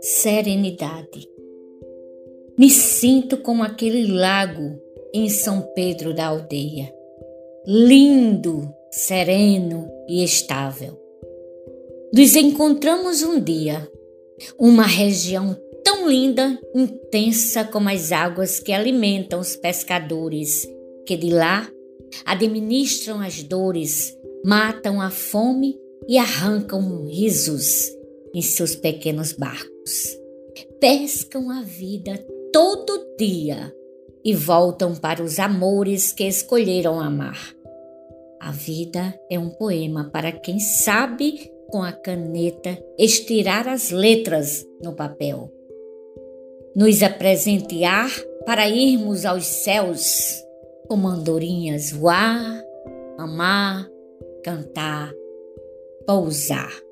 Serenidade. Me sinto como aquele lago em São Pedro da Aldeia, lindo, sereno e estável. Nos encontramos um dia, uma região tão linda, intensa como as águas que alimentam os pescadores, que de lá administram as dores, matam a fome e arrancam risos em seus pequenos barcos. Pescam a vida todo dia e voltam para os amores que escolheram amar. A vida é um poema para quem sabe, com a caneta, estirar as letras no papel. Nos apresentear para irmos aos céus, como andorinhas voar, amar, cantar, pousar.